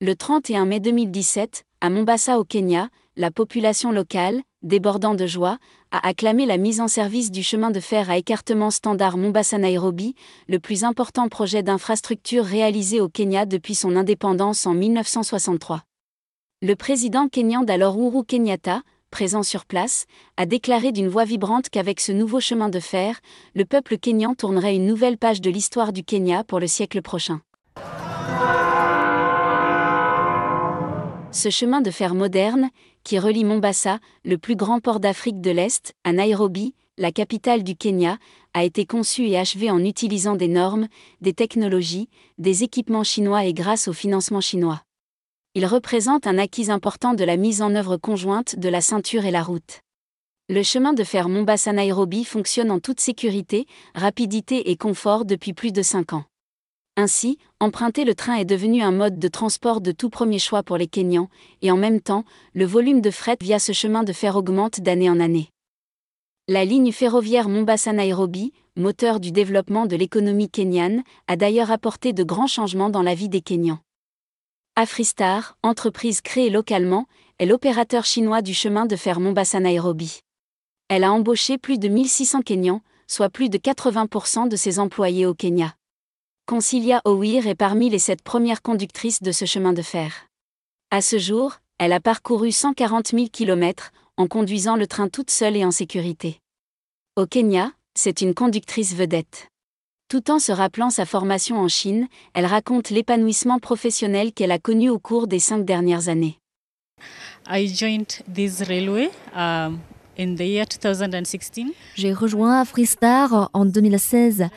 Le 31 mai 2017, à Mombasa au Kenya, la population locale, débordant de joie, a acclamé la mise en service du chemin de fer à écartement standard Mombasa-Nairobi, le plus important projet d'infrastructure réalisé au Kenya depuis son indépendance en 1963. Le président kenyan d'alors Uhuru Kenyatta, présent sur place, a déclaré d'une voix vibrante qu'avec ce nouveau chemin de fer, le peuple kenyan tournerait une nouvelle page de l'histoire du Kenya pour le siècle prochain. Ce chemin de fer moderne, qui relie Mombasa, le plus grand port d'Afrique de l'Est, à Nairobi, la capitale du Kenya, a été conçu et achevé en utilisant des normes, des technologies, des équipements chinois et grâce au financement chinois. Il représente un acquis important de la mise en œuvre conjointe de la ceinture et la route. Le chemin de fer Mombasa-Nairobi fonctionne en toute sécurité, rapidité et confort depuis plus de 5 ans. Ainsi, emprunter le train est devenu un mode de transport de tout premier choix pour les Kenyans, et en même temps, le volume de fret via ce chemin de fer augmente d'année en année. La ligne ferroviaire Mombasa-Nairobi, moteur du développement de l'économie kenyane, a d'ailleurs apporté de grands changements dans la vie des Kenyans. Afristar, entreprise créée localement, est l'opérateur chinois du chemin de fer Mombasa-Nairobi. Elle a embauché plus de 1600 Kenyans, soit plus de 80% de ses employés au Kenya. Concilia Owir est parmi les sept premières conductrices de ce chemin de fer. À ce jour, elle a parcouru 140 000 km en conduisant le train toute seule et en sécurité. Au Kenya, c'est une conductrice vedette. Tout en se rappelant sa formation en Chine, elle raconte l'épanouissement professionnel qu'elle a connu au cours des cinq dernières années. Um, j'ai rejoint Freestar en 2016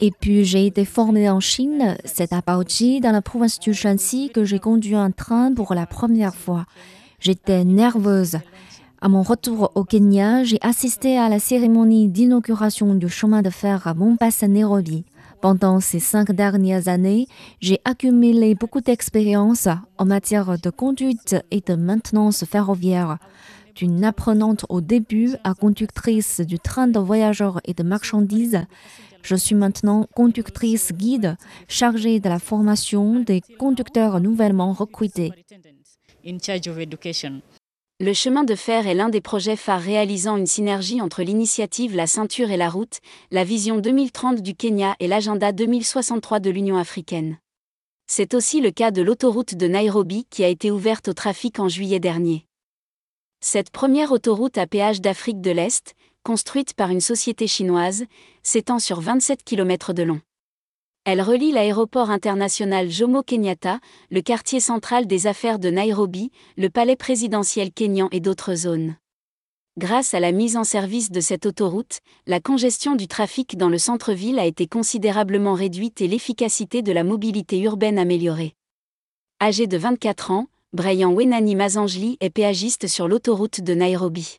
et puis j'ai été formée en Chine. C'est à Baoji, dans la province du Shanxi, que j'ai conduit un train pour la première fois. J'étais nerveuse. À mon retour au Kenya, j'ai assisté à la cérémonie d'inauguration du chemin de fer à Mombasa-Nairobi. Pendant ces cinq dernières années, j'ai accumulé beaucoup d'expérience en matière de conduite et de maintenance ferroviaire. D'une apprenante au début à conductrice du train de voyageurs et de marchandises, je suis maintenant conductrice guide chargée de la formation des conducteurs nouvellement recrutés. Le chemin de fer est l'un des projets phares réalisant une synergie entre l'initiative La ceinture et la route, la vision 2030 du Kenya et l'agenda 2063 de l'Union africaine. C'est aussi le cas de l'autoroute de Nairobi qui a été ouverte au trafic en juillet dernier. Cette première autoroute à péage d'Afrique de l'Est, construite par une société chinoise, s'étend sur 27 km de long. Elle relie l'aéroport international Jomo Kenyatta, le quartier central des affaires de Nairobi, le palais présidentiel kényan et d'autres zones. Grâce à la mise en service de cette autoroute, la congestion du trafic dans le centre-ville a été considérablement réduite et l'efficacité de la mobilité urbaine améliorée. Âgé de 24 ans, Brian Wenani Mazangeli est péagiste sur l'autoroute de Nairobi.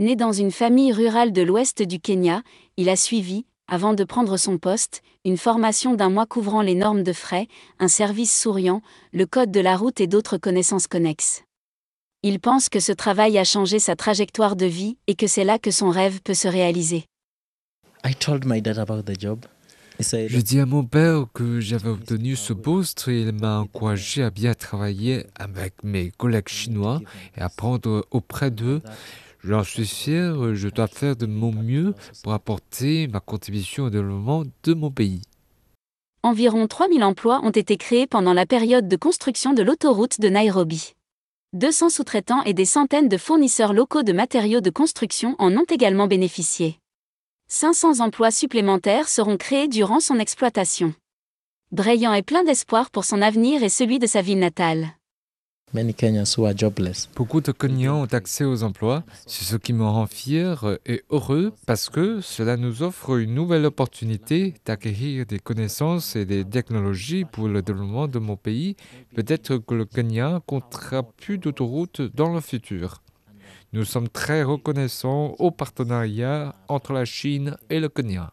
Né dans une famille rurale de l'ouest du Kenya, il a suivi, avant de prendre son poste, une formation d'un mois couvrant les normes de frais, un service souriant, le code de la route et d'autres connaissances connexes. Il pense que ce travail a changé sa trajectoire de vie et que c'est là que son rêve peut se réaliser. Je dis à mon père que j'avais obtenu ce poste et il m'a encouragé à bien travailler avec mes collègues chinois et apprendre auprès d'eux. J'en suis fier, je dois faire de mon mieux pour apporter ma contribution au développement de mon pays. Environ 3000 emplois ont été créés pendant la période de construction de l'autoroute de Nairobi. 200 sous-traitants et des centaines de fournisseurs locaux de matériaux de construction en ont également bénéficié. 500 emplois supplémentaires seront créés durant son exploitation. Brayan est plein d'espoir pour son avenir et celui de sa ville natale. Beaucoup de Kenyans ont accès aux emplois. C'est ce qui me rend fier et heureux parce que cela nous offre une nouvelle opportunité d'acquérir des connaissances et des technologies pour le développement de mon pays. Peut-être que le Kenya comptera plus d'autoroutes dans le futur. Nous sommes très reconnaissants au partenariat entre la Chine et le Kenya.